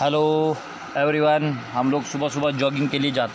hello everyone हम लोग सुबह सुबह जॉगिंग के लिए जाते